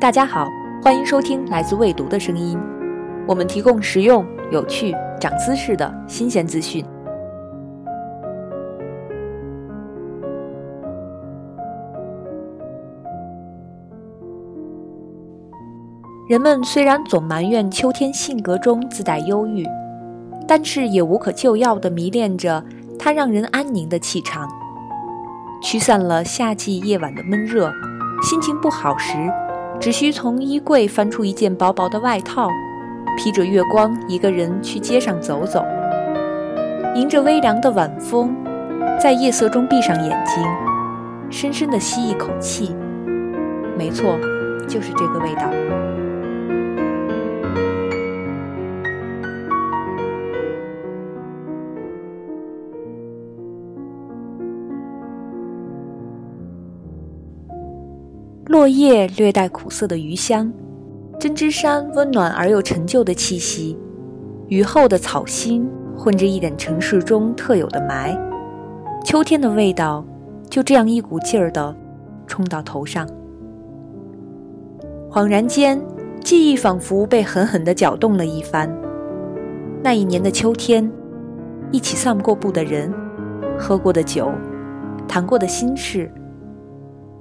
大家好，欢迎收听来自未读的声音。我们提供实用、有趣、长姿势的新鲜资讯。人们虽然总埋怨秋天性格中自带忧郁，但是也无可救药地迷恋着它让人安宁的气场，驱散了夏季夜晚的闷热。心情不好时，只需从衣柜翻出一件薄薄的外套，披着月光，一个人去街上走走，迎着微凉的晚风，在夜色中闭上眼睛，深深地吸一口气。没错，就是这个味道。落叶略带苦涩的余香，针织衫温暖而又陈旧的气息，雨后的草心混着一点城市中特有的霾，秋天的味道就这样一股劲儿的冲到头上。恍然间，记忆仿佛被狠狠地搅动了一番。那一年的秋天，一起散过步的人，喝过的酒，谈过的心事。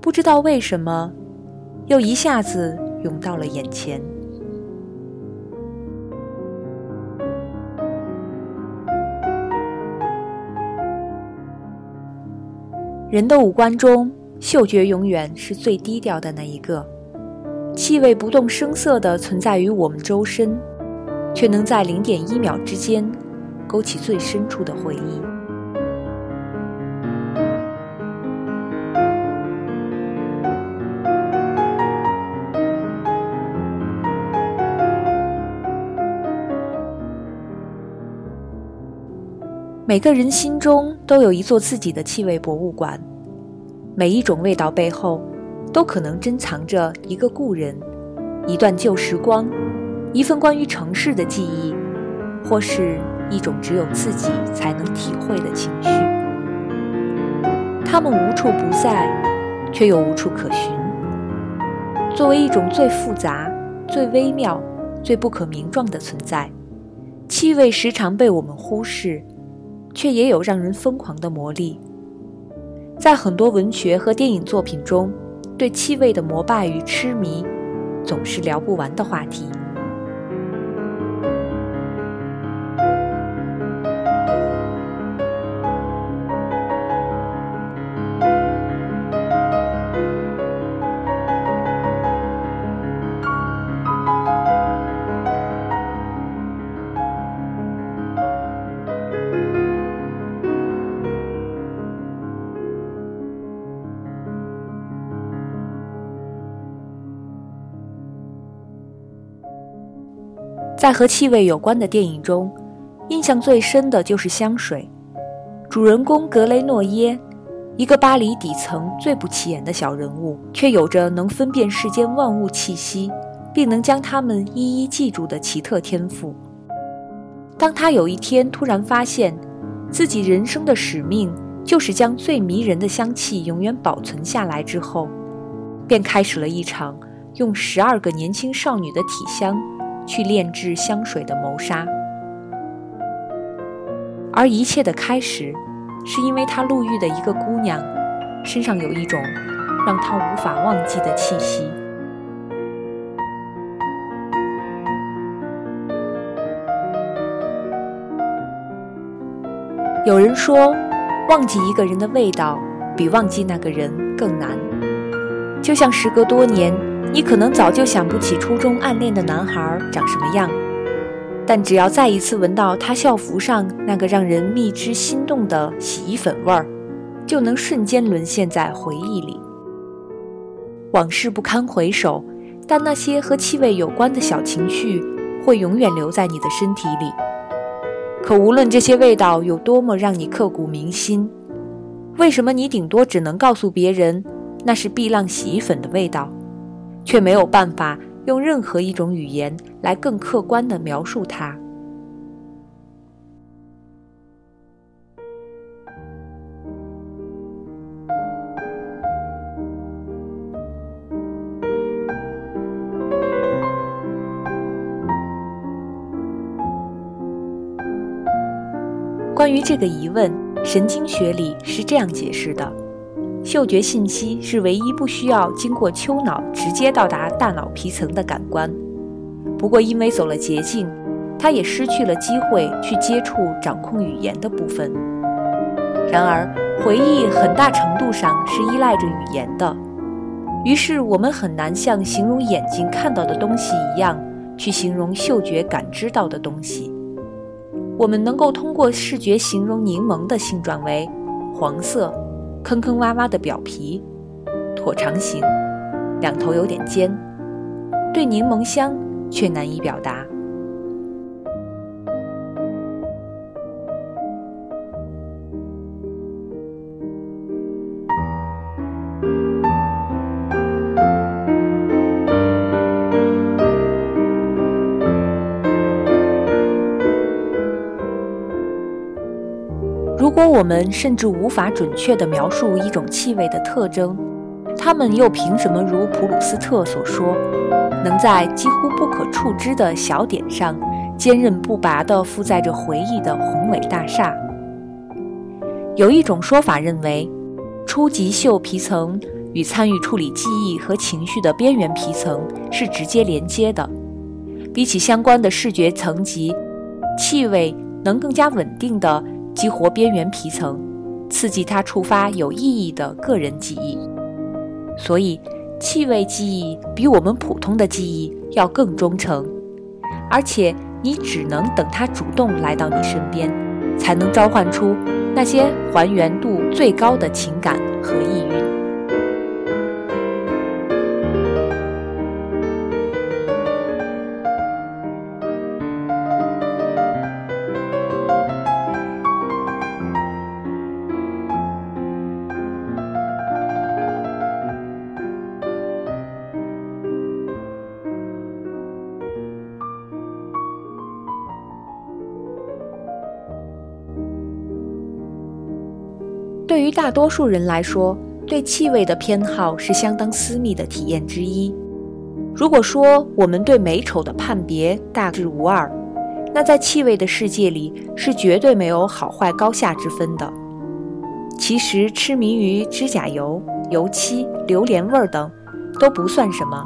不知道为什么，又一下子涌到了眼前。人的五官中，嗅觉永远是最低调的那一个，气味不动声色地存在于我们周身，却能在零点一秒之间，勾起最深处的回忆。每个人心中都有一座自己的气味博物馆，每一种味道背后，都可能珍藏着一个故人、一段旧时光、一份关于城市的记忆，或是一种只有自己才能体会的情绪。他们无处不在，却又无处可寻。作为一种最复杂、最微妙、最不可名状的存在，气味时常被我们忽视。却也有让人疯狂的魔力。在很多文学和电影作品中，对气味的膜拜与痴迷，总是聊不完的话题。在和气味有关的电影中，印象最深的就是香水。主人公格雷诺耶，一个巴黎底层最不起眼的小人物，却有着能分辨世间万物气息，并能将它们一一记住的奇特天赋。当他有一天突然发现，自己人生的使命就是将最迷人的香气永远保存下来之后，便开始了一场用十二个年轻少女的体香。去炼制香水的谋杀，而一切的开始，是因为他路遇的一个姑娘，身上有一种让他无法忘记的气息。有人说，忘记一个人的味道，比忘记那个人更难。就像时隔多年。你可能早就想不起初中暗恋的男孩长什么样，但只要再一次闻到他校服上那个让人蜜汁心动的洗衣粉味儿，就能瞬间沦陷在回忆里。往事不堪回首，但那些和气味有关的小情绪会永远留在你的身体里。可无论这些味道有多么让你刻骨铭心，为什么你顶多只能告诉别人那是碧浪洗衣粉的味道？却没有办法用任何一种语言来更客观的描述它。关于这个疑问神经学里是这样解释的。嗅觉信息是唯一不需要经过丘脑直接到达大脑皮层的感官。不过，因为走了捷径，它也失去了机会去接触掌控语言的部分。然而，回忆很大程度上是依赖着语言的，于是我们很难像形容眼睛看到的东西一样，去形容嗅觉感知到的东西。我们能够通过视觉形容柠檬的性状为黄色、坑坑洼洼的表皮、椭长形、两头有点尖，对柠檬香却难以表达。如果我们甚至无法准确地描述一种气味的特征，他们又凭什么如普鲁斯特所说，能在几乎不可触知的小点上坚韧不拔地负载着回忆的宏伟大厦？有一种说法认为，初级嗅皮层与参与处理记忆和情绪的边缘皮层是直接连接的，比起相关的视觉层级，气味能更加稳定地。激活边缘皮层，刺激它触发有意义的个人记忆。所以，气味记忆比我们普通的记忆要更忠诚，而且你只能等它主动来到你身边，才能召唤出那些还原度最高的情感和意蕴。对于大多数人来说，对气味的偏好是相当私密的体验之一。如果说我们对美丑的判别大致无二，那在气味的世界里是绝对没有好坏高下之分的。其实，痴迷于指甲油、油漆、榴莲味儿等都不算什么。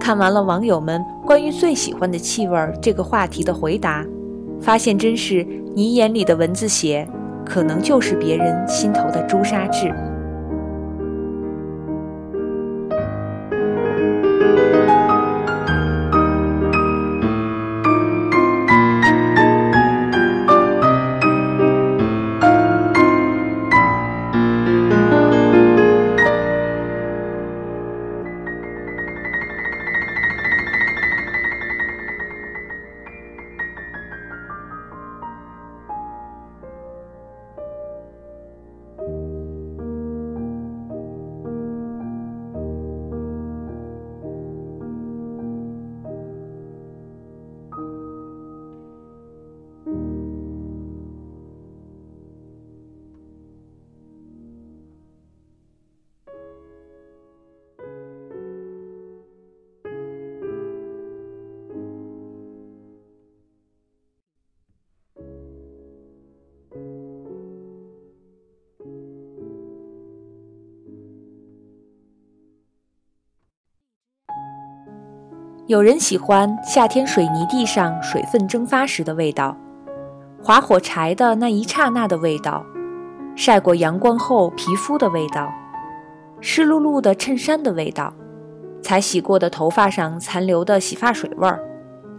看完了网友们关于最喜欢的气味这个话题的回答，发现真是你眼里的蚊子血。可能就是别人心头的朱砂痣。有人喜欢夏天水泥地上水分蒸发时的味道，划火柴的那一刹那的味道，晒过阳光后皮肤的味道，湿漉漉的衬衫的味道，才洗过的头发上残留的洗发水味儿，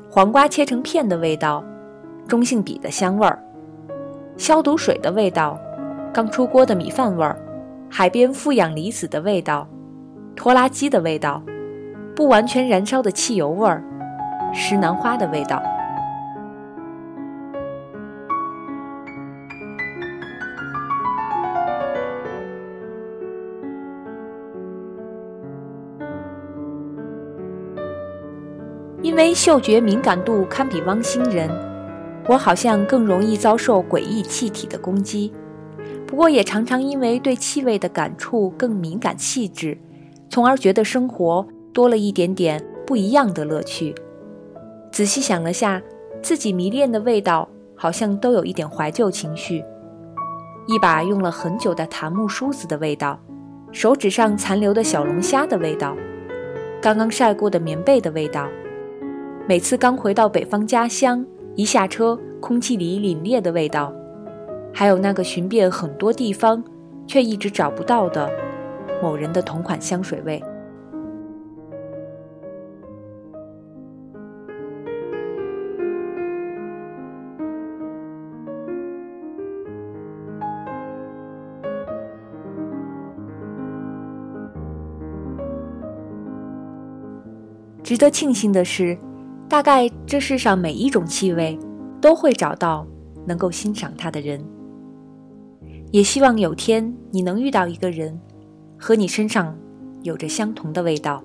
黄瓜切成片的味道，中性笔的香味儿，消毒水的味道，刚出锅的米饭味儿，海边负氧离子的味道，拖拉机的味道。不完全燃烧的汽油味儿，石楠花的味道。因为嗅觉敏感度堪比汪星人，我好像更容易遭受诡异气体的攻击。不过也常常因为对气味的感触更敏感细致，从而觉得生活。多了一点点不一样的乐趣。仔细想了下，自己迷恋的味道好像都有一点怀旧情绪。一把用了很久的檀木梳子的味道，手指上残留的小龙虾的味道，刚刚晒过的棉被的味道。每次刚回到北方家乡，一下车，空气里凛冽的味道，还有那个寻遍很多地方却一直找不到的某人的同款香水味。值得庆幸的是，大概这世上每一种气味，都会找到能够欣赏它的人。也希望有天你能遇到一个人，和你身上有着相同的味道。